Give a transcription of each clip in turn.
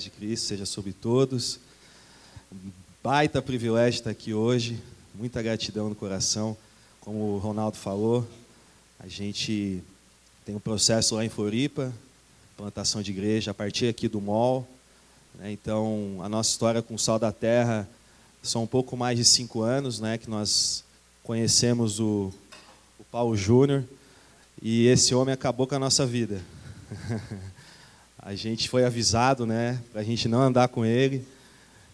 Paz de Cristo seja sobre todos. Baita privilégio estar aqui hoje. Muita gratidão no coração. Como o Ronaldo falou, a gente tem um processo lá em Floripa, plantação de igreja, a partir aqui do MOL. Né? Então, a nossa história com o Sal da Terra são um pouco mais de cinco anos né, que nós conhecemos o, o Paulo Júnior e esse homem acabou com a nossa vida. a gente foi avisado, né, para a gente não andar com ele,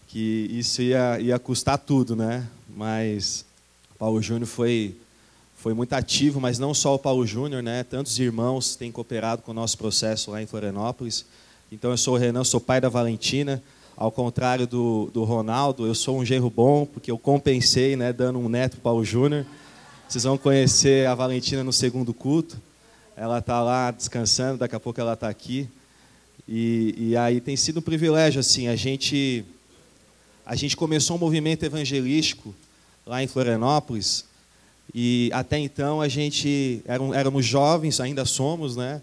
que isso ia, ia custar tudo, né? Mas Paulo Júnior foi foi muito ativo, mas não só o Paulo Júnior, né? Tantos irmãos têm cooperado com o nosso processo lá em Florianópolis. Então eu sou o Renan, sou pai da Valentina. Ao contrário do, do Ronaldo, eu sou um genro bom, porque eu compensei, né, dando um neto para o Paulo Júnior. Vocês vão conhecer a Valentina no segundo culto. Ela está lá descansando, daqui a pouco ela está aqui. E, e aí tem sido um privilégio, assim, a gente, a gente começou um movimento evangelístico lá em Florianópolis, e até então a gente éramos jovens, ainda somos, né?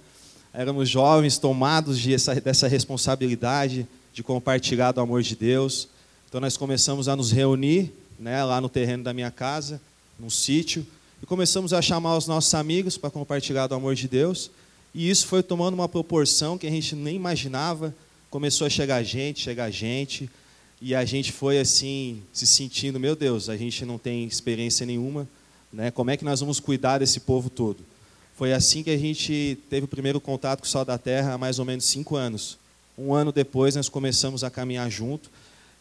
Éramos jovens tomados de essa, dessa responsabilidade de compartilhar do amor de Deus. Então nós começamos a nos reunir, né, lá no terreno da minha casa, num sítio, e começamos a chamar os nossos amigos para compartilhar do amor de Deus. E isso foi tomando uma proporção que a gente nem imaginava. Começou a chegar gente, chegar gente, e a gente foi assim, se sentindo, meu Deus, a gente não tem experiência nenhuma, né? Como é que nós vamos cuidar desse povo todo? Foi assim que a gente teve o primeiro contato com o Sal da Terra há mais ou menos cinco anos. Um ano depois nós começamos a caminhar junto.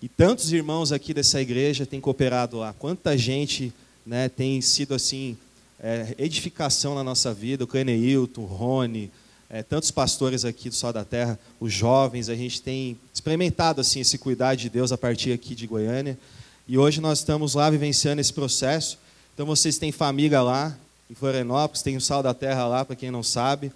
E tantos irmãos aqui dessa igreja têm cooperado lá. Quanta gente né, tem sido assim é, edificação na nossa vida, o Cleneilton, o Rony, é, tantos pastores aqui do Sol da Terra, os jovens, a gente tem experimentado assim esse cuidado de Deus a partir aqui de Goiânia. E hoje nós estamos lá vivenciando esse processo. Então vocês têm família lá em Florianópolis, tem o Sal da Terra lá, para quem não sabe.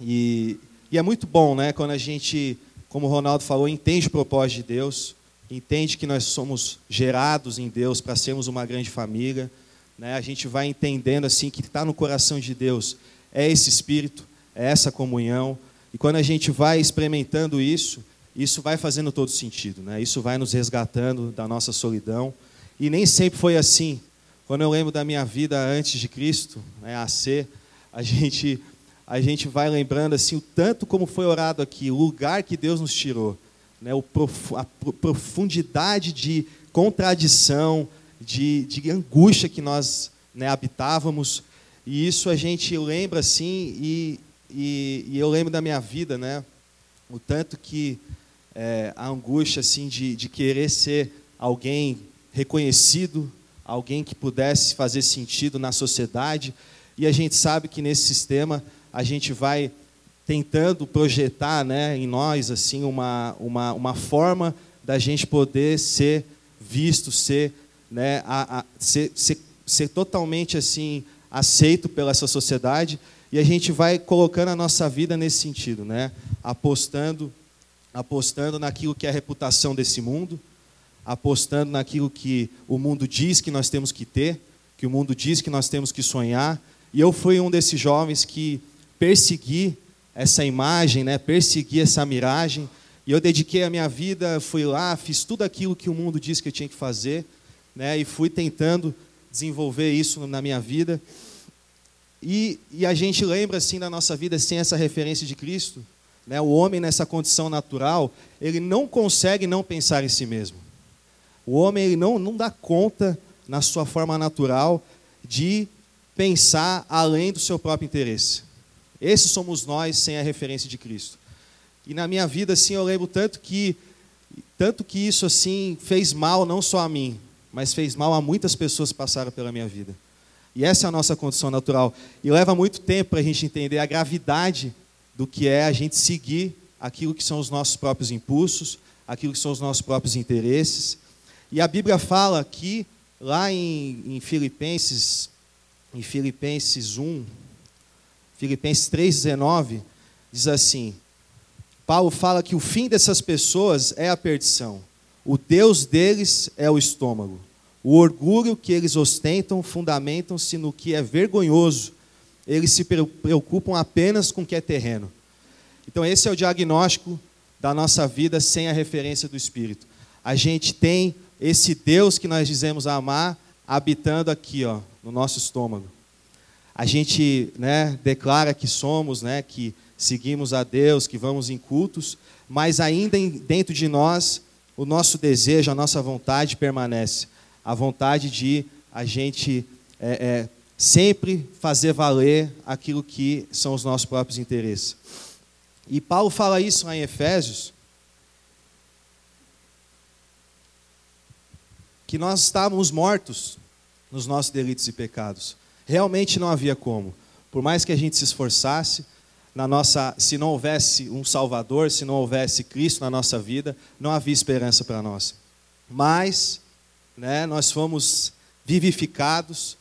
E, e é muito bom, né, quando a gente, como o Ronaldo falou, entende o propósito de Deus, entende que nós somos gerados em Deus para sermos uma grande família né, a gente vai entendendo assim que está no coração de Deus é esse espírito, é essa comunhão. E quando a gente vai experimentando isso, isso vai fazendo todo sentido, né? Isso vai nos resgatando da nossa solidão. E nem sempre foi assim. Quando eu lembro da minha vida antes de Cristo, né, a ser, a gente a gente vai lembrando assim o tanto como foi orado aqui, o lugar que Deus nos tirou, né, o prof, a profundidade de contradição, de, de angústia que nós né, habitávamos. E isso a gente lembra assim, e, e, e, eu lembro da minha vida, né? O tanto que é, a angústia assim de, de querer ser alguém reconhecido, alguém que pudesse fazer sentido na sociedade. E a gente sabe que nesse sistema a gente vai tentando projetar né, em nós assim uma, uma, uma forma da gente poder ser visto, ser né, a, a ser, ser, ser totalmente assim aceito pela essa sociedade e a gente vai colocando a nossa vida nesse sentido, né? Apostando, apostando naquilo que é a reputação desse mundo, apostando naquilo que o mundo diz que nós temos que ter, que o mundo diz que nós temos que sonhar. E eu fui um desses jovens que persegui essa imagem, né? Persegui essa miragem. E eu dediquei a minha vida, fui lá, fiz tudo aquilo que o mundo diz que eu tinha que fazer né, e fui tentando desenvolver isso na minha vida. E, e a gente lembra assim da nossa vida sem essa referência de Cristo. Né, o homem nessa condição natural, ele não consegue não pensar em si mesmo. O homem ele não, não dá conta, na sua forma natural, de pensar além do seu próprio interesse. Esses somos nós sem a referência de Cristo. E na minha vida, assim, eu lembro tanto que, tanto que isso assim fez mal não só a mim, mas fez mal a muitas pessoas que passaram pela minha vida. E essa é a nossa condição natural. E leva muito tempo para a gente entender a gravidade do que é a gente seguir aquilo que são os nossos próprios impulsos, aquilo que são os nossos próprios interesses. E a Bíblia fala que, lá em, em Filipenses, em Filipenses 1, Filipenses 3,19, diz assim: Paulo fala que o fim dessas pessoas é a perdição. O Deus deles é o estômago. O orgulho que eles ostentam fundamentam-se no que é vergonhoso. Eles se preocupam apenas com o que é terreno. Então, esse é o diagnóstico da nossa vida sem a referência do Espírito. A gente tem esse Deus que nós dizemos amar habitando aqui, ó, no nosso estômago. A gente né, declara que somos, né, que seguimos a Deus, que vamos em cultos, mas ainda dentro de nós, o nosso desejo, a nossa vontade permanece. A vontade de a gente é, é, sempre fazer valer aquilo que são os nossos próprios interesses. E Paulo fala isso lá em Efésios, que nós estávamos mortos nos nossos delitos e pecados. Realmente não havia como. Por mais que a gente se esforçasse, na nossa, se não houvesse um Salvador, se não houvesse Cristo na nossa vida, não havia esperança para nós. Mas, né, nós fomos vivificados,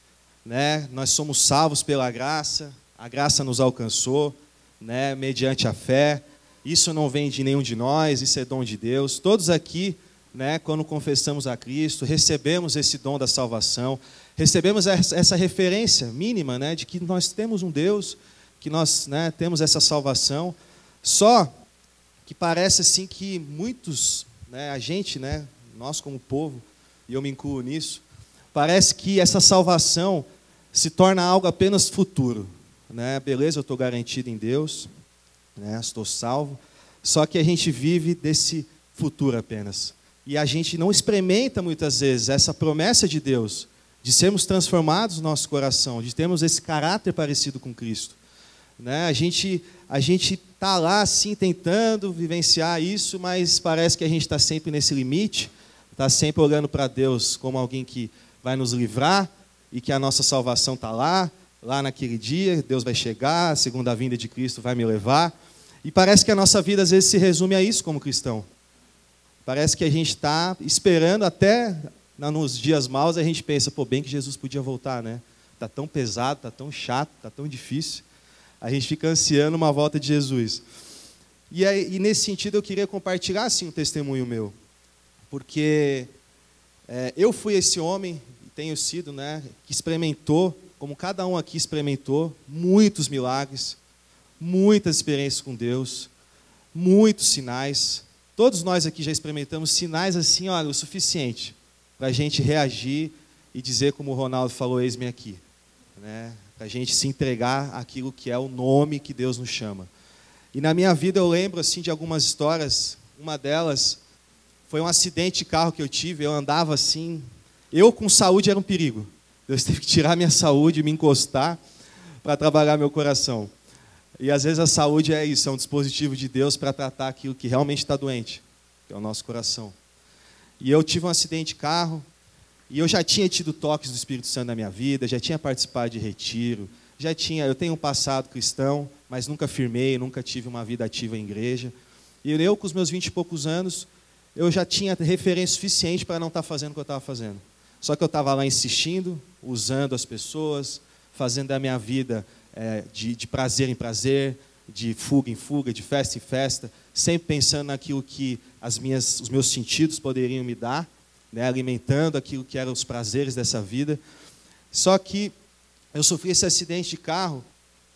né, nós somos salvos pela graça, a graça nos alcançou, né, mediante a fé. Isso não vem de nenhum de nós, isso é dom de Deus. Todos aqui né, quando confessamos a Cristo, recebemos esse dom da salvação, recebemos essa referência mínima né, de que nós temos um Deus, que nós né, temos essa salvação. Só que parece assim que muitos, né, a gente, né, nós como povo, e eu me incluo nisso, parece que essa salvação se torna algo apenas futuro. Né? Beleza, eu estou garantido em Deus, né, estou salvo, só que a gente vive desse futuro apenas. E a gente não experimenta muitas vezes essa promessa de Deus, de sermos transformados no nosso coração, de termos esse caráter parecido com Cristo. Né? A gente a gente está lá assim tentando vivenciar isso, mas parece que a gente está sempre nesse limite, está sempre olhando para Deus como alguém que vai nos livrar e que a nossa salvação está lá, lá naquele dia, Deus vai chegar, a segunda vinda de Cristo vai me levar. E parece que a nossa vida às vezes se resume a isso como cristão. Parece que a gente está esperando até nos dias maus a gente pensa, pô, bem que Jesus podia voltar, né? Tá tão pesado, tá tão chato, tá tão difícil. A gente fica ansiando uma volta de Jesus. E, aí, e nesse sentido eu queria compartilhar assim um testemunho meu, porque é, eu fui esse homem tenho sido, né, que experimentou, como cada um aqui experimentou, muitos milagres, muitas experiências com Deus, muitos sinais, Todos nós aqui já experimentamos sinais assim, olha, o suficiente para a gente reagir e dizer, como o Ronaldo falou, eis-me aqui. Né? Para a gente se entregar aquilo que é o nome que Deus nos chama. E na minha vida eu lembro assim de algumas histórias. Uma delas foi um acidente de carro que eu tive. Eu andava assim, eu com saúde era um perigo. Deus teve que tirar minha saúde, me encostar para trabalhar meu coração. E às vezes a saúde é isso, é um dispositivo de Deus para tratar aquilo que realmente está doente, que é o nosso coração. E eu tive um acidente de carro, e eu já tinha tido toques do Espírito Santo na minha vida, já tinha participado de retiro, já tinha, eu tenho um passado cristão, mas nunca firmei, nunca tive uma vida ativa em igreja. E eu, com os meus vinte e poucos anos, eu já tinha referência suficiente para não estar tá fazendo o que eu estava fazendo. Só que eu estava lá insistindo, usando as pessoas, fazendo da minha vida é, de, de prazer em prazer, de fuga em fuga, de festa em festa, sempre pensando naquilo que as minhas, os meus sentidos poderiam me dar, né, alimentando aquilo que eram os prazeres dessa vida. Só que eu sofri esse acidente de carro,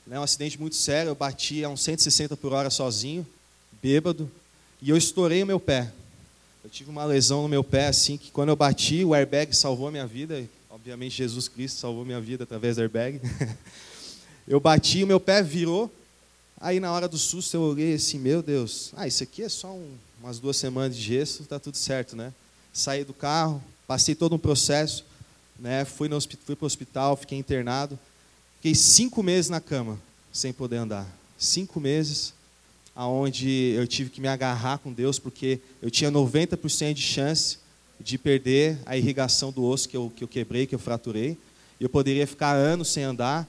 né, um acidente muito sério, eu bati a uns 160 por hora sozinho, bêbado, e eu estourei o meu pé. Eu tive uma lesão no meu pé, assim, que quando eu bati, o airbag salvou a minha vida. Obviamente, Jesus Cristo salvou minha vida através do airbag. Eu bati, o meu pé virou. Aí na hora do susto eu olhei assim, meu Deus, ah, isso aqui é só um, umas duas semanas de gesso, tá tudo certo, né? Saí do carro, passei todo um processo, né? Fui, para o hospital, fiquei internado. Fiquei cinco meses na cama, sem poder andar. Cinco meses, aonde eu tive que me agarrar com Deus, porque eu tinha 90% de chance de perder a irrigação do osso que eu, que eu quebrei, que eu fraturei. Eu poderia ficar anos sem andar,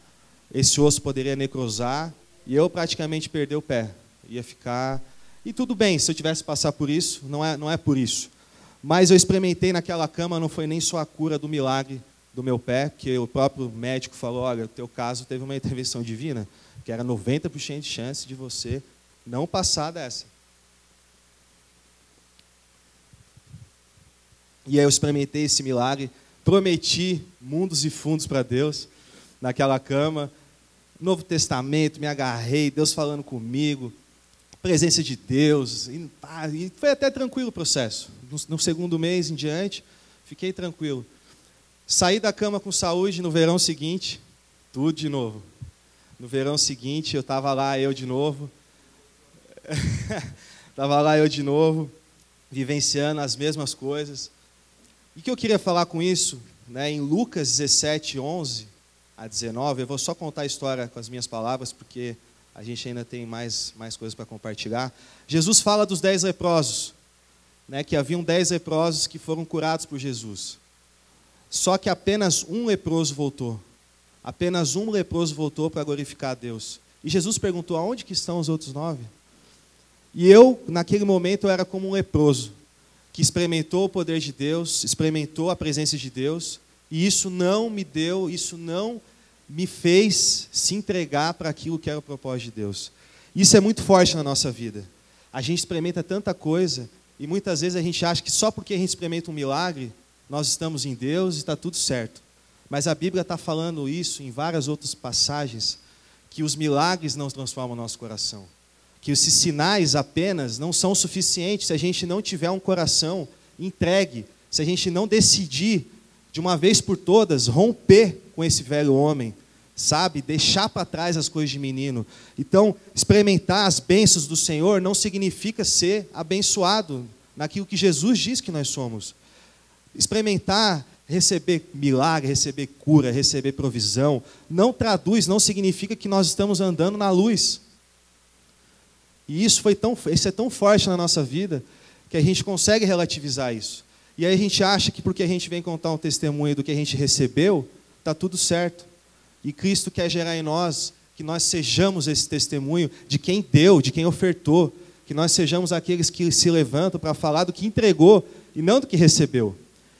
esse osso poderia necrosar e eu praticamente perder o pé. Ia ficar. E tudo bem, se eu tivesse que passar por isso, não é, não é por isso. Mas eu experimentei naquela cama, não foi nem só a cura do milagre do meu pé, que o próprio médico falou: olha, o teu caso teve uma intervenção divina, que era 90% de chance de você não passar dessa. E aí eu experimentei esse milagre, prometi mundos e fundos para Deus naquela cama, Novo Testamento, me agarrei, Deus falando comigo, presença de Deus. E, e foi até tranquilo o processo. No, no, segundo mês em diante, fiquei tranquilo. Saí da cama com saúde no verão seguinte, tudo de novo. No verão seguinte, eu estava lá, eu de novo. Estava lá eu de novo, vivenciando as mesmas coisas. E o que eu queria falar com isso, né, em Lucas 17, 11 a 19, eu vou só contar a história com as minhas palavras, porque a gente ainda tem mais, mais coisas para compartilhar. Jesus fala dos dez leprosos, né, que haviam dez leprosos que foram curados por Jesus. Só que apenas um leproso voltou. Apenas um leproso voltou para glorificar a Deus. E Jesus perguntou: aonde que estão os outros nove? E eu, naquele momento, eu era como um leproso, que experimentou o poder de Deus, experimentou a presença de Deus, e isso não me deu, isso não me fez se entregar para aquilo que era o propósito de Deus. Isso é muito forte na nossa vida. A gente experimenta tanta coisa, e muitas vezes a gente acha que só porque a gente experimenta um milagre, nós estamos em Deus e está tudo certo. Mas a Bíblia está falando isso em várias outras passagens, que os milagres não transformam o nosso coração que esses sinais apenas não são suficientes se a gente não tiver um coração entregue, se a gente não decidir de uma vez por todas romper com esse velho homem, sabe? Deixar para trás as coisas de menino. Então, experimentar as bênçãos do Senhor não significa ser abençoado naquilo que Jesus diz que nós somos. Experimentar receber milagre, receber cura, receber provisão, não traduz, não significa que nós estamos andando na luz. E isso foi tão, isso é tão forte na nossa vida que a gente consegue relativizar isso. E aí a gente acha que porque a gente vem contar um testemunho do que a gente recebeu, está tudo certo. E Cristo quer gerar em nós que nós sejamos esse testemunho de quem deu, de quem ofertou, que nós sejamos aqueles que se levantam para falar do que entregou e não do que recebeu.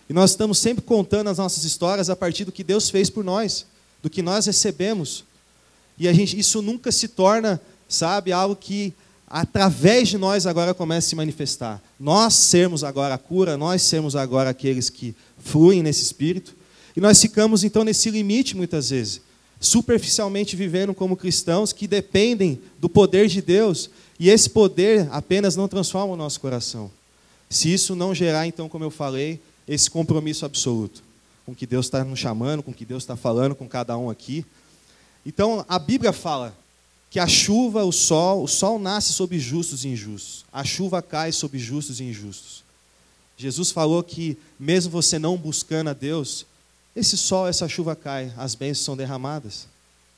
E nós estamos sempre contando as nossas histórias a partir do que Deus fez por nós, do que nós recebemos. E a gente, isso nunca se torna, sabe, algo que através de nós agora começa a se manifestar. Nós sermos agora a cura, nós sermos agora aqueles que fluem nesse espírito, e nós ficamos então nesse limite muitas vezes, superficialmente vivendo como cristãos que dependem do poder de Deus, e esse poder apenas não transforma o nosso coração. Se isso não gerar, então, como eu falei, esse compromisso absoluto com que Deus está nos chamando, com que Deus está falando com cada um aqui. Então, a Bíblia fala que a chuva, o sol, o sol nasce sobre justos e injustos, a chuva cai sobre justos e injustos. Jesus falou que, mesmo você não buscando a Deus, esse sol, essa chuva cai, as bênçãos são derramadas.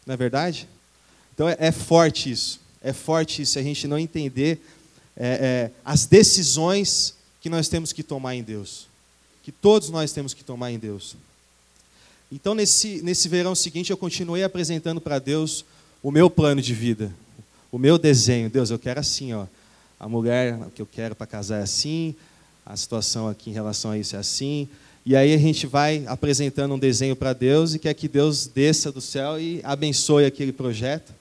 Não é verdade? Então é, é forte isso. É forte isso, a gente não entender é, é, as decisões que nós temos que tomar em Deus. Que todos nós temos que tomar em Deus. Então, nesse, nesse verão seguinte, eu continuei apresentando para Deus o meu plano de vida, o meu desenho. Deus, eu quero assim, ó. A mulher que eu quero para casar é assim, a situação aqui em relação a isso é assim. E aí a gente vai apresentando um desenho para Deus e quer que Deus desça do céu e abençoe aquele projeto.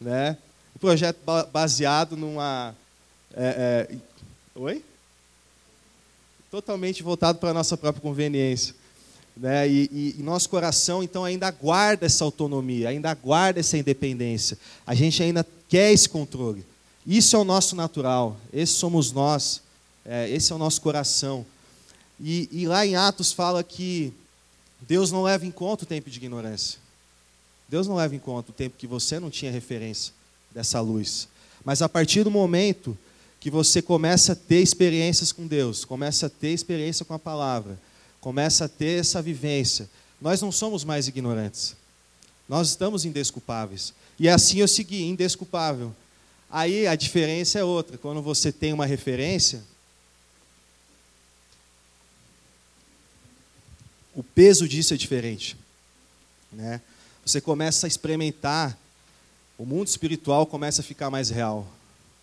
Né? Um projeto baseado numa. É, é, oi? Totalmente voltado para a nossa própria conveniência. Né? E, e, e, nosso coração, então, ainda guarda essa autonomia, ainda guarda essa independência. A gente ainda quer esse controle. Isso é o nosso natural, esse somos nós, é, esse é o nosso coração. E, e lá em Atos fala que Deus não leva em conta o tempo de ignorância. Deus não leva em conta o tempo que você não tinha referência dessa luz. Mas a partir do momento que você começa a ter experiências com Deus, começa a ter experiência com a palavra, começa a ter essa vivência, nós não somos mais ignorantes. Nós estamos indesculpáveis. E é assim eu segui, indesculpável. Aí a diferença é outra. Quando você tem uma referência, o peso disso é diferente. Né? Você começa a experimentar, o mundo espiritual começa a ficar mais real.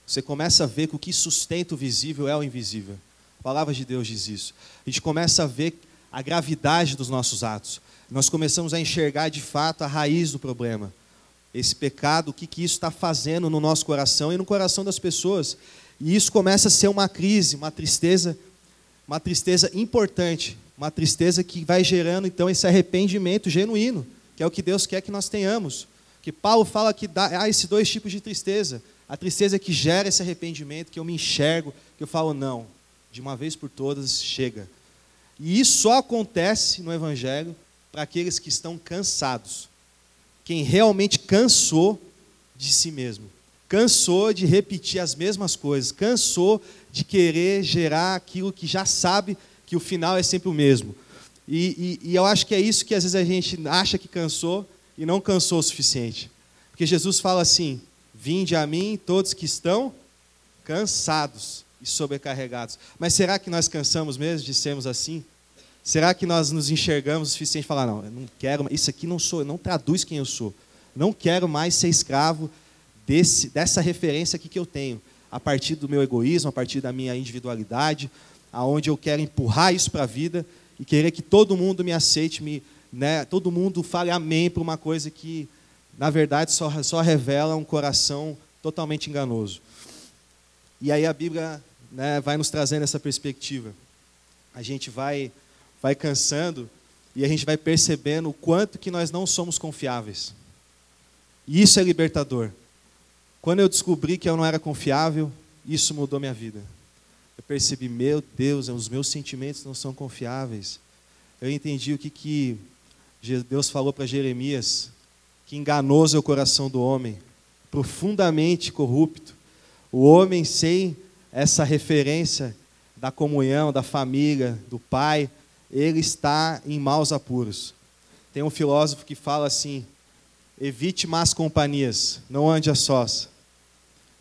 Você começa a ver que o que sustenta o visível é o invisível. A palavra de Deus diz isso. A gente começa a ver a gravidade dos nossos atos. Nós começamos a enxergar de fato a raiz do problema. Esse pecado, o que, que isso está fazendo no nosso coração e no coração das pessoas. E isso começa a ser uma crise, uma tristeza, uma tristeza importante, uma tristeza que vai gerando então esse arrependimento genuíno, que é o que Deus quer que nós tenhamos. Que Paulo fala que dá, há esses dois tipos de tristeza: a tristeza que gera esse arrependimento, que eu me enxergo, que eu falo, não, de uma vez por todas, chega. E isso só acontece no Evangelho para aqueles que estão cansados. Quem realmente cansou de si mesmo. Cansou de repetir as mesmas coisas. Cansou de querer gerar aquilo que já sabe que o final é sempre o mesmo. E, e, e eu acho que é isso que às vezes a gente acha que cansou e não cansou o suficiente. Porque Jesus fala assim: Vinde a mim todos que estão cansados e sobrecarregados. Mas será que nós cansamos mesmo de sermos assim? Será que nós nos enxergamos o suficiente para falar, não, eu não quero, isso aqui não sou, não traduz quem eu sou. Não quero mais ser escravo desse, dessa referência aqui que eu tenho, a partir do meu egoísmo, a partir da minha individualidade, aonde eu quero empurrar isso para a vida e querer que todo mundo me aceite, me, né, todo mundo fale amém para uma coisa que, na verdade, só, só revela um coração totalmente enganoso. E aí a Bíblia né, vai nos trazendo essa perspectiva. A gente vai vai cansando e a gente vai percebendo o quanto que nós não somos confiáveis. E isso é libertador. Quando eu descobri que eu não era confiável, isso mudou minha vida. Eu percebi, meu Deus, os meus sentimentos não são confiáveis. Eu entendi o que, que Deus falou para Jeremias, que enganoso é o coração do homem, profundamente corrupto. O homem sem essa referência da comunhão, da família, do pai, ele está em maus apuros. Tem um filósofo que fala assim: evite más companhias, não ande a sós.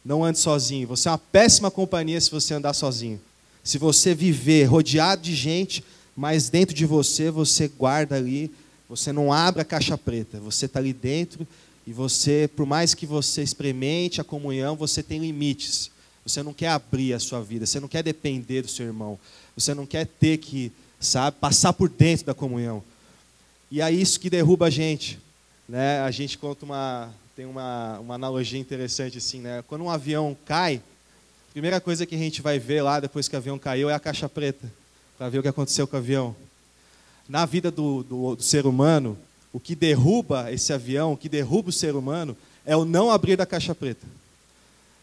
Não ande sozinho. Você é uma péssima companhia se você andar sozinho. Se você viver rodeado de gente, mas dentro de você, você guarda ali, você não abre a caixa preta, você está ali dentro e você, por mais que você experimente a comunhão, você tem limites. Você não quer abrir a sua vida, você não quer depender do seu irmão, você não quer ter que sabe? Passar por dentro da comunhão. E é isso que derruba a gente. Né? A gente conta uma, tem uma, uma analogia interessante assim, né? Quando um avião cai, a primeira coisa que a gente vai ver lá depois que o avião caiu é a caixa preta, para ver o que aconteceu com o avião. Na vida do, do, do ser humano, o que derruba esse avião, o que derruba o ser humano, é o não abrir da caixa preta.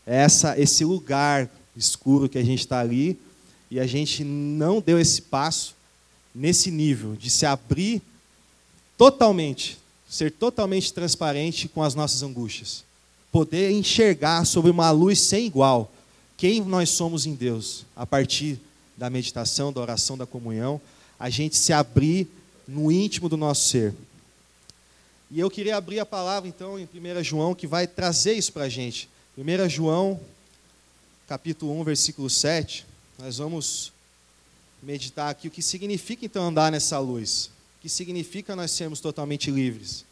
É essa, esse lugar escuro que a gente está ali e a gente não deu esse passo nesse nível de se abrir totalmente, ser totalmente transparente com as nossas angústias, poder enxergar sob uma luz sem igual quem nós somos em Deus, a partir da meditação, da oração, da comunhão, a gente se abrir no íntimo do nosso ser. E eu queria abrir a palavra então em 1 João, que vai trazer isso para a gente. 1 João, capítulo 1, versículo 7. Nós vamos meditar aqui o que significa então andar nessa luz. Que significa nós sermos totalmente livres.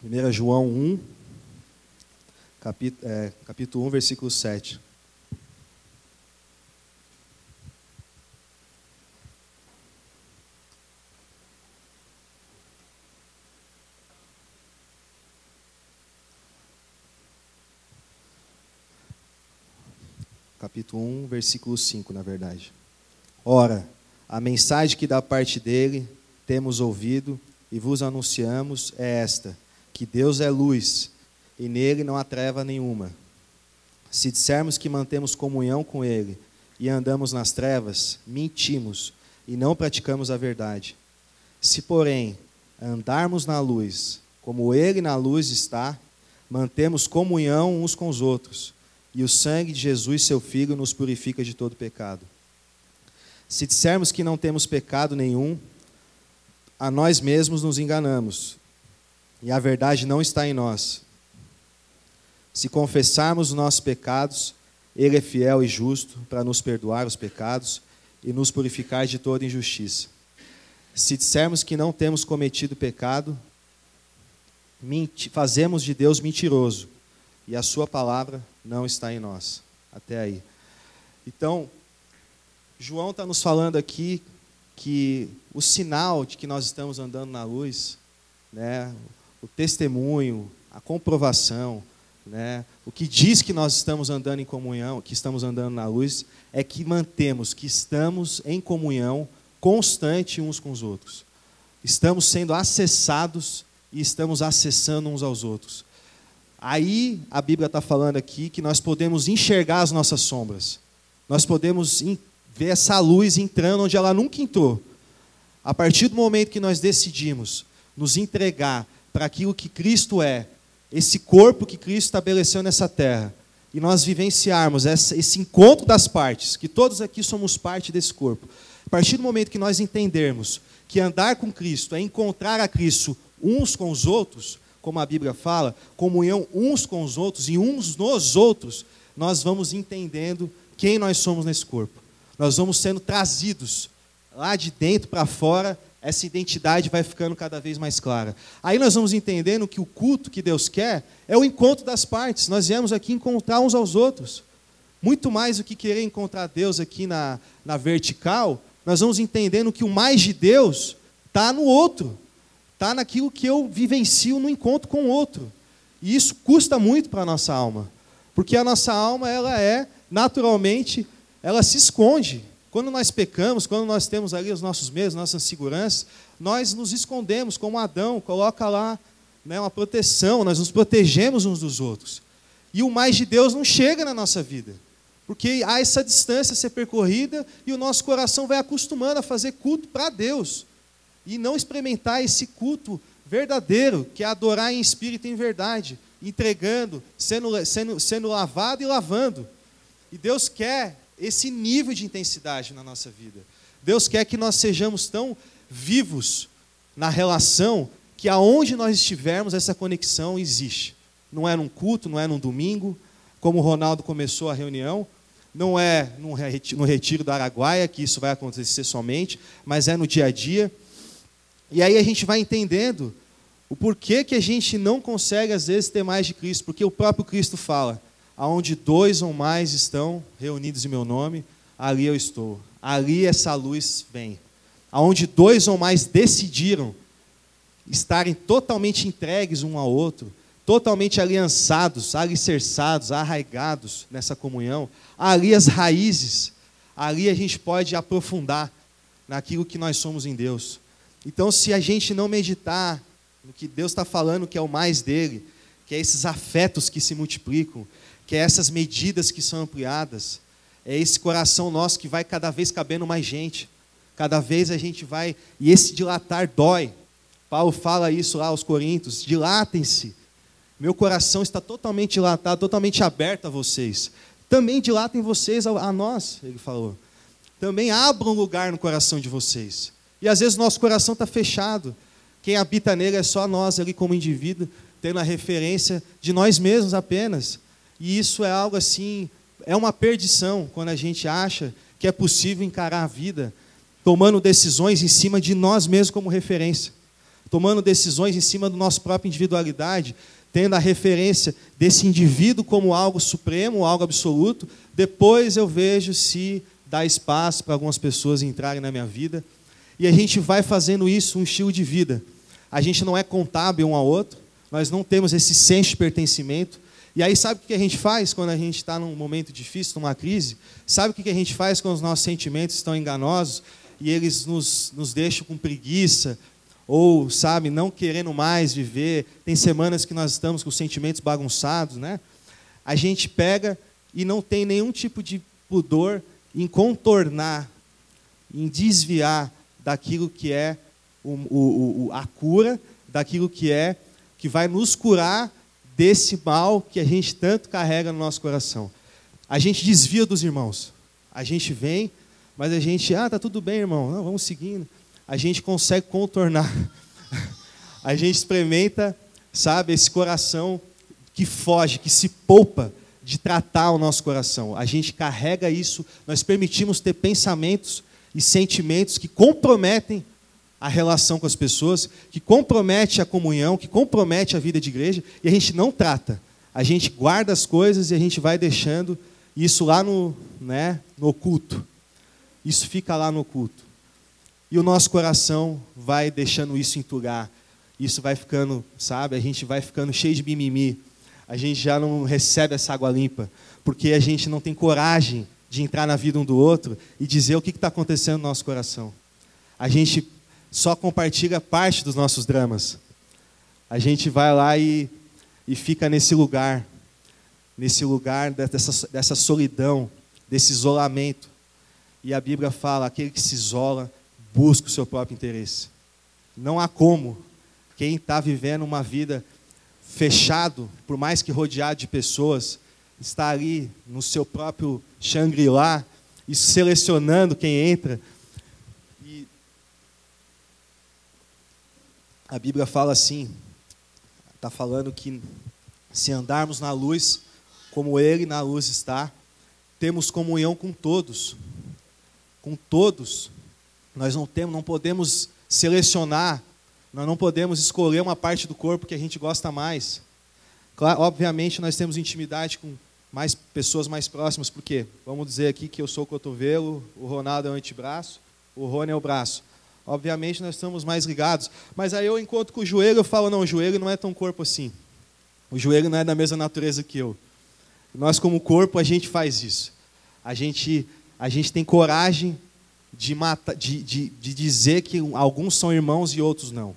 Primeira João 1, capítulo, é, capítulo 1, versículo 7. Capítulo 1, versículo 5, na verdade. Ora, a mensagem que da parte dele temos ouvido e vos anunciamos é esta: que Deus é luz e nele não há treva nenhuma. Se dissermos que mantemos comunhão com ele e andamos nas trevas, mentimos e não praticamos a verdade. Se, porém, andarmos na luz, como ele na luz está, mantemos comunhão uns com os outros e o sangue de Jesus, seu Filho, nos purifica de todo pecado. Se dissermos que não temos pecado nenhum, a nós mesmos nos enganamos, e a verdade não está em nós. Se confessarmos os nossos pecados, Ele é fiel e justo para nos perdoar os pecados e nos purificar de toda injustiça. Se dissermos que não temos cometido pecado, fazemos de Deus mentiroso e a Sua palavra não está em nós. Até aí. Então, João está nos falando aqui que o sinal de que nós estamos andando na luz, né, o testemunho, a comprovação, né, o que diz que nós estamos andando em comunhão, que estamos andando na luz, é que mantemos que estamos em comunhão constante uns com os outros. Estamos sendo acessados e estamos acessando uns aos outros. Aí a Bíblia está falando aqui que nós podemos enxergar as nossas sombras. Nós podemos ver essa luz entrando onde ela nunca entrou. A partir do momento que nós decidimos nos entregar para aquilo que Cristo é, esse corpo que Cristo estabeleceu nessa terra, e nós vivenciarmos esse encontro das partes, que todos aqui somos parte desse corpo. A partir do momento que nós entendermos que andar com Cristo é encontrar a Cristo uns com os outros, como a Bíblia fala, comunhão uns com os outros e uns nos outros, nós vamos entendendo quem nós somos nesse corpo. Nós vamos sendo trazidos lá de dentro para fora, essa identidade vai ficando cada vez mais clara. Aí nós vamos entendendo que o culto que Deus quer é o encontro das partes. Nós viemos aqui encontrar uns aos outros. Muito mais do que querer encontrar Deus aqui na, na vertical, nós vamos entendendo que o mais de Deus está no outro está naquilo que eu vivencio no encontro com o outro. E isso custa muito para a nossa alma. Porque a nossa alma, ela é, naturalmente, ela se esconde. Quando nós pecamos, quando nós temos ali os nossos medos, nossas seguranças, nós nos escondemos, como Adão, coloca lá né, uma proteção, nós nos protegemos uns dos outros. E o mais de Deus não chega na nossa vida. Porque há essa distância a ser percorrida e o nosso coração vai acostumando a fazer culto para Deus e não experimentar esse culto verdadeiro, que é adorar em espírito e em verdade, entregando, sendo, sendo, sendo lavado e lavando. E Deus quer esse nível de intensidade na nossa vida. Deus quer que nós sejamos tão vivos na relação que aonde nós estivermos, essa conexão existe. Não é num culto, não é num domingo, como o Ronaldo começou a reunião, não é no retiro da Araguaia que isso vai acontecer somente, mas é no dia a dia. E aí a gente vai entendendo o porquê que a gente não consegue, às vezes, ter mais de Cristo, porque o próprio Cristo fala: aonde dois ou mais estão reunidos em meu nome, ali eu estou. Ali essa luz vem. Aonde dois ou mais decidiram estarem totalmente entregues um ao outro, totalmente aliançados, alicerçados, arraigados nessa comunhão, ali as raízes, ali a gente pode aprofundar naquilo que nós somos em Deus. Então, se a gente não meditar no que Deus está falando, que é o mais dele, que é esses afetos que se multiplicam, que é essas medidas que são ampliadas, é esse coração nosso que vai cada vez cabendo mais gente, cada vez a gente vai, e esse dilatar dói. Paulo fala isso lá aos Coríntios: dilatem-se. Meu coração está totalmente dilatado, totalmente aberto a vocês. Também dilatem vocês a, nós, ele falou. Também abram lugar no coração de vocês. E às vezes o nosso coração está fechado. Quem habita nele é só nós ali como indivíduo, tendo a referência de nós mesmos apenas. E isso é algo assim, é uma perdição quando a gente acha que é possível encarar a vida tomando decisões em cima de nós mesmos como referência, tomando decisões em cima da nossa própria individualidade, tendo a referência desse indivíduo como algo supremo, algo absoluto. Depois eu vejo se dá espaço para algumas pessoas entrarem na minha vida e a gente vai fazendo isso um estilo de vida. A gente não é contábil um ao outro, nós não temos esse senso de pertencimento. E aí, sabe o que a gente faz quando a gente está num momento difícil, numa crise? Sabe o que a gente faz quando os nossos sentimentos estão enganosos e eles nos, nos deixam com preguiça, ou, sabe, não querendo mais viver? Tem semanas que nós estamos com os sentimentos bagunçados, né? A gente pega e não tem nenhum tipo de pudor em contornar, em desviar daquilo que é o, o, a cura, daquilo que é que vai nos curar desse mal que a gente tanto carrega no nosso coração. A gente desvia dos irmãos. A gente vem, mas a gente, ah, tá tudo bem, irmão. Não, vamos seguindo. A gente consegue contornar. A gente experimenta, sabe, esse coração que foge, que se poupa de tratar o nosso coração. A gente carrega isso, nós permitimos ter pensamentos e sentimentos que comprometem a relação com as pessoas, que compromete a comunhão, que compromete a vida de igreja, e a gente não trata. A gente guarda as coisas e a gente vai deixando isso lá no, né, no oculto. Isso fica lá no oculto. E o nosso coração vai deixando isso entulhar. Isso vai ficando, sabe, a gente vai ficando cheio de mimimi. a gente já não recebe essa água limpa, porque a gente não tem coragem de entrar na vida um do outro e dizer o que está acontecendo no nosso coração. A gente só compartilha parte dos nossos dramas. A gente vai lá e, e fica nesse lugar, nesse lugar dessa, dessa solidão, desse isolamento. E a Bíblia fala: aquele que se isola busca o seu próprio interesse. Não há como quem está vivendo uma vida fechado, por mais que rodeado de pessoas, está ali no seu próprio Shangri-La e selecionando quem entra. E a Bíblia fala assim, está falando que se andarmos na luz, como Ele na luz está, temos comunhão com todos, com todos. Nós não temos, não podemos selecionar nós não podemos escolher uma parte do corpo que a gente gosta mais. Claro, obviamente, nós temos intimidade com mais pessoas mais próximas, porque vamos dizer aqui que eu sou o cotovelo, o Ronaldo é o antebraço, o Rony é o braço. Obviamente, nós estamos mais ligados. Mas aí eu encontro com o joelho, eu falo, não, o joelho não é tão corpo assim. O joelho não é da mesma natureza que eu. Nós, como corpo, a gente faz isso. A gente, a gente tem coragem de, de, de, de dizer que alguns são irmãos e outros não.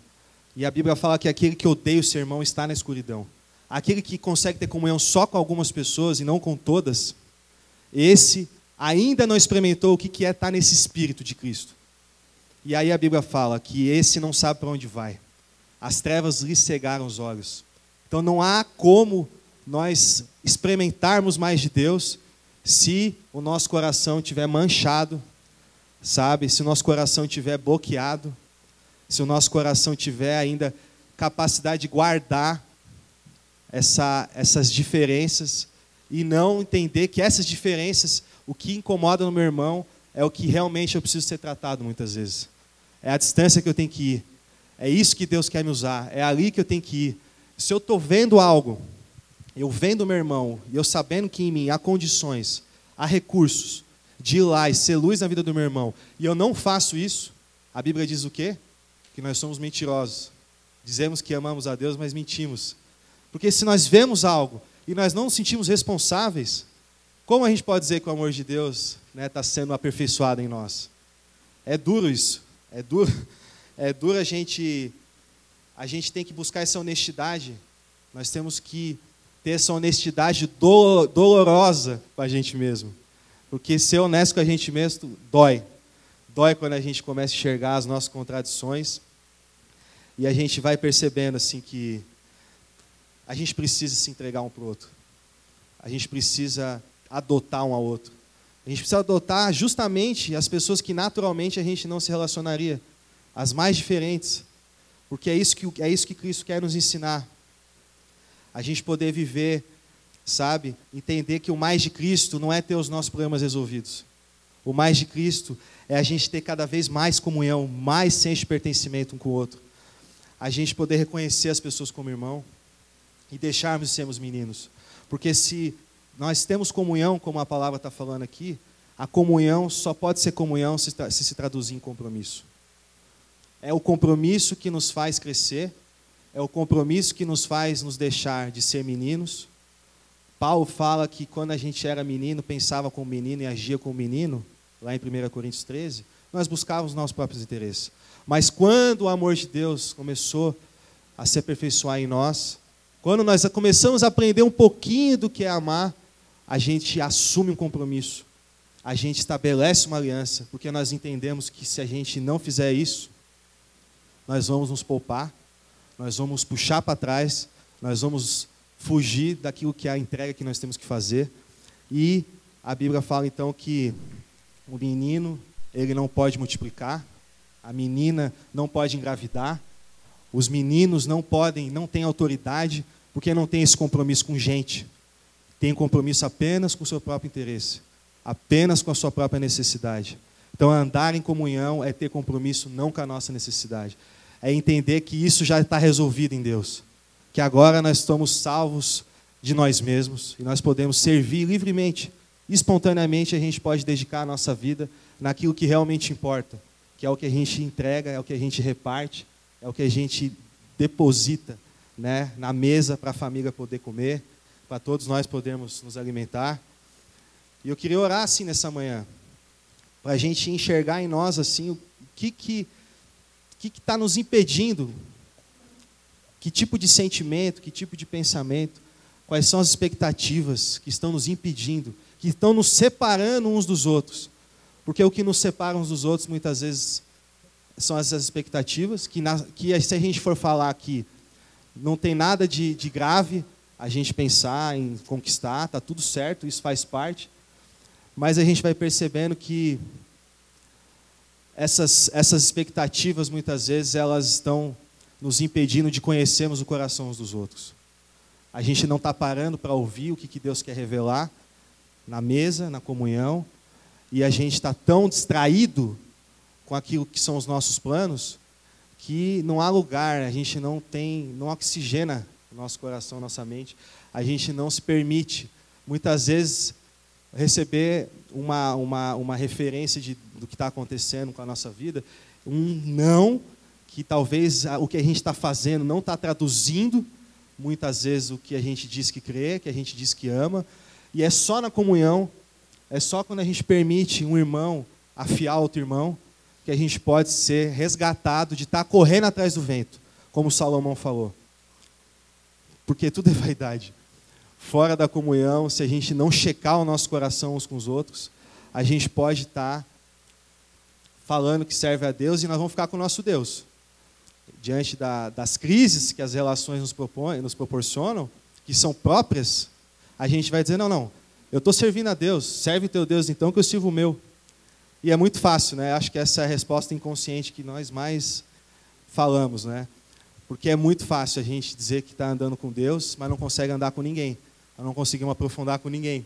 E a Bíblia fala que aquele que odeia o seu irmão está na escuridão. Aquele que consegue ter comunhão só com algumas pessoas e não com todas, esse ainda não experimentou o que é estar nesse espírito de Cristo. E aí a Bíblia fala que esse não sabe para onde vai. As trevas lhe cegaram os olhos. Então não há como nós experimentarmos mais de Deus se o nosso coração estiver manchado, sabe? Se o nosso coração estiver bloqueado se o nosso coração tiver ainda capacidade de guardar essa, essas diferenças e não entender que essas diferenças, o que incomoda no meu irmão, é o que realmente eu preciso ser tratado muitas vezes. É a distância que eu tenho que ir. É isso que Deus quer me usar. É ali que eu tenho que ir. Se eu estou vendo algo, eu vendo meu irmão, e eu sabendo que em mim há condições, há recursos de ir lá e ser luz na vida do meu irmão, e eu não faço isso, a Bíblia diz o quê? que nós somos mentirosos. Dizemos que amamos a Deus, mas mentimos. Porque se nós vemos algo e nós não nos sentimos responsáveis, como a gente pode dizer que o amor de Deus está né, tá sendo aperfeiçoado em nós? É duro isso. É duro, é duro a gente. A gente tem que buscar essa honestidade. Nós temos que ter essa honestidade dolorosa com a gente mesmo. Porque ser honesto com a gente mesmo dói. Dói quando a gente começa a enxergar as nossas contradições e a gente vai percebendo assim que a gente precisa se entregar um para o outro. A gente precisa adotar um ao outro. A gente precisa adotar justamente as pessoas que naturalmente a gente não se relacionaria, as mais diferentes. Porque é isso que, é isso que Cristo quer nos ensinar. A gente poder viver, sabe? Entender que o mais de Cristo não é ter os nossos problemas resolvidos. O mais de Cristo é a gente ter cada vez mais comunhão, mais senso de pertencimento um com o outro. A gente poder reconhecer as pessoas como irmão e deixarmos de sermos meninos. Porque se nós temos comunhão, como a palavra está falando aqui, a comunhão só pode ser comunhão se, se se traduzir em compromisso. É o compromisso que nos faz crescer, é o compromisso que nos faz nos deixar de ser meninos. Paulo fala que quando a gente era menino, pensava como menino e agia como menino lá em 1 Coríntios 13, nós buscávamos nossos próprios interesses. Mas quando o amor de Deus começou a se aperfeiçoar em nós, quando nós começamos a aprender um pouquinho do que é amar, a gente assume um compromisso, a gente estabelece uma aliança, porque nós entendemos que se a gente não fizer isso, nós vamos nos poupar, nós vamos puxar para trás, nós vamos fugir daquilo que é a entrega que nós temos que fazer. E a Bíblia fala então que o menino, ele não pode multiplicar, a menina não pode engravidar, os meninos não podem, não têm autoridade, porque não tem esse compromisso com gente. Tem compromisso apenas com o seu próprio interesse, apenas com a sua própria necessidade. Então, andar em comunhão é ter compromisso não com a nossa necessidade. É entender que isso já está resolvido em Deus. Que agora nós estamos salvos de nós mesmos e nós podemos servir livremente espontaneamente a gente pode dedicar a nossa vida naquilo que realmente importa, que é o que a gente entrega, é o que a gente reparte, é o que a gente deposita né, na mesa para a família poder comer, para todos nós podermos nos alimentar. E eu queria orar assim nessa manhã, para a gente enxergar em nós assim o que que que está nos impedindo, que tipo de sentimento, que tipo de pensamento, quais são as expectativas que estão nos impedindo, que estão nos separando uns dos outros. Porque o que nos separa uns dos outros muitas vezes são essas expectativas, que, na, que se a gente for falar aqui, não tem nada de, de grave a gente pensar em conquistar, está tudo certo, isso faz parte. Mas a gente vai percebendo que essas, essas expectativas, muitas vezes, elas estão nos impedindo de conhecermos o coração uns dos outros. A gente não está parando para ouvir o que, que Deus quer revelar na mesa, na comunhão, e a gente está tão distraído com aquilo que são os nossos planos, que não há lugar, a gente não tem, não oxigena nosso coração, nossa mente, a gente não se permite, muitas vezes, receber uma, uma, uma referência de, do que está acontecendo com a nossa vida, um não, que talvez o que a gente está fazendo não está traduzindo, muitas vezes, o que a gente diz que crê, que a gente diz que ama, e é só na comunhão, é só quando a gente permite um irmão afiar outro irmão, que a gente pode ser resgatado de estar tá correndo atrás do vento, como Salomão falou. Porque tudo é vaidade. Fora da comunhão, se a gente não checar o nosso coração uns com os outros, a gente pode estar tá falando que serve a Deus e nós vamos ficar com o nosso Deus. Diante da, das crises que as relações nos, propõem, nos proporcionam, que são próprias, a gente vai dizer: não, não, eu estou servindo a Deus, serve o teu Deus então que eu sirvo o meu. E é muito fácil, né? Acho que essa é a resposta inconsciente que nós mais falamos, né? Porque é muito fácil a gente dizer que está andando com Deus, mas não consegue andar com ninguém. não conseguimos aprofundar com ninguém.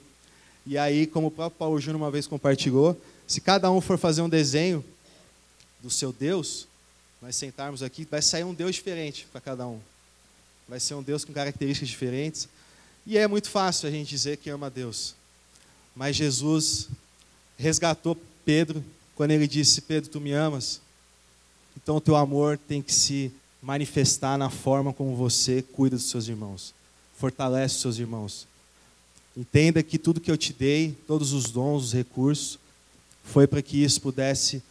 E aí, como o próprio Paulo Júnior uma vez compartilhou, se cada um for fazer um desenho do seu Deus, nós sentarmos aqui, vai sair um Deus diferente para cada um. Vai ser um Deus com características diferentes. E é muito fácil a gente dizer que ama Deus. Mas Jesus resgatou Pedro, quando ele disse: Pedro, tu me amas? Então o teu amor tem que se manifestar na forma como você cuida dos seus irmãos, fortalece os seus irmãos. Entenda que tudo que eu te dei, todos os dons, os recursos, foi para que isso pudesse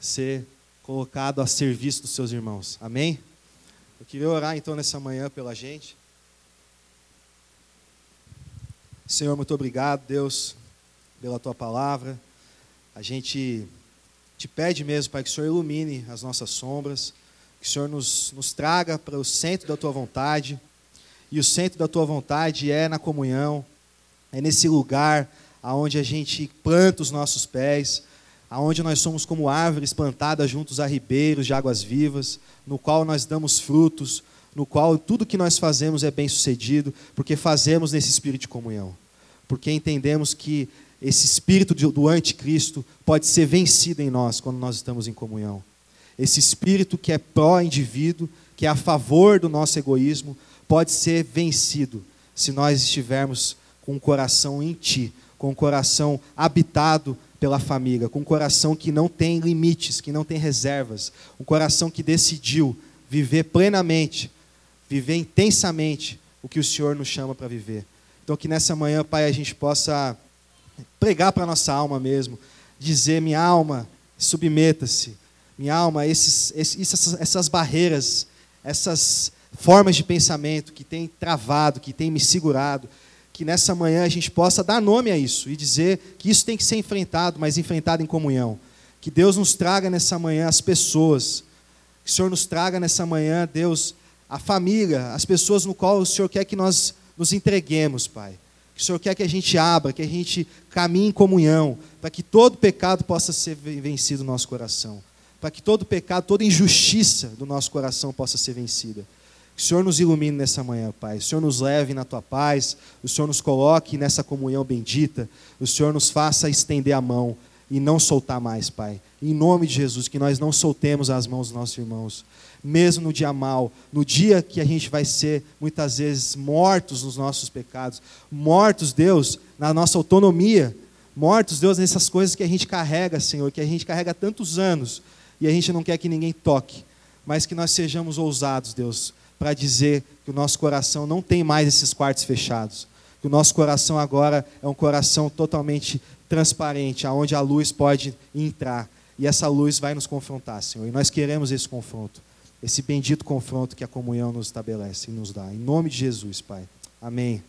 ser colocado a serviço dos seus irmãos. Amém? Eu queria orar então nessa manhã pela gente. Senhor, muito obrigado, Deus, pela tua palavra. A gente te pede mesmo, Pai, que o Senhor ilumine as nossas sombras, que o Senhor nos, nos traga para o centro da tua vontade. E o centro da tua vontade é na comunhão, é nesse lugar aonde a gente planta os nossos pés, aonde nós somos como árvores plantadas juntos a ribeiros de águas vivas, no qual nós damos frutos, no qual tudo que nós fazemos é bem sucedido, porque fazemos nesse espírito de comunhão. Porque entendemos que esse espírito do anticristo pode ser vencido em nós quando nós estamos em comunhão. Esse espírito que é pró-indivíduo, que é a favor do nosso egoísmo, pode ser vencido se nós estivermos com o coração em Ti, com o coração habitado pela família, com um coração que não tem limites, que não tem reservas, um coração que decidiu viver plenamente, viver intensamente o que o Senhor nos chama para viver. Então, que nessa manhã, Pai, a gente possa pregar para a nossa alma mesmo, dizer: minha alma, submeta-se, minha alma, esses, esses, essas, essas barreiras, essas formas de pensamento que têm travado, que têm me segurado, que nessa manhã a gente possa dar nome a isso e dizer que isso tem que ser enfrentado, mas enfrentado em comunhão. Que Deus nos traga nessa manhã as pessoas, que o Senhor nos traga nessa manhã, Deus, a família, as pessoas no qual o Senhor quer que nós nos entreguemos, Pai que o Senhor quer que a gente abra, que a gente caminhe em comunhão, para que todo pecado possa ser vencido no nosso coração, para que todo pecado, toda injustiça do nosso coração possa ser vencida. Que o Senhor nos ilumine nessa manhã, Pai. O Senhor nos leve na tua paz, o Senhor nos coloque nessa comunhão bendita, o Senhor nos faça estender a mão e não soltar mais, Pai. Em nome de Jesus, que nós não soltemos as mãos dos nossos irmãos mesmo no dia mal, no dia que a gente vai ser muitas vezes mortos nos nossos pecados, mortos, Deus, na nossa autonomia, mortos, Deus, nessas coisas que a gente carrega, Senhor, que a gente carrega há tantos anos e a gente não quer que ninguém toque, mas que nós sejamos ousados, Deus, para dizer que o nosso coração não tem mais esses quartos fechados, Que o nosso coração agora é um coração totalmente transparente, aonde a luz pode entrar. E essa luz vai nos confrontar, Senhor. E nós queremos esse confronto. Esse bendito confronto que a comunhão nos estabelece e nos dá. Em nome de Jesus, Pai. Amém.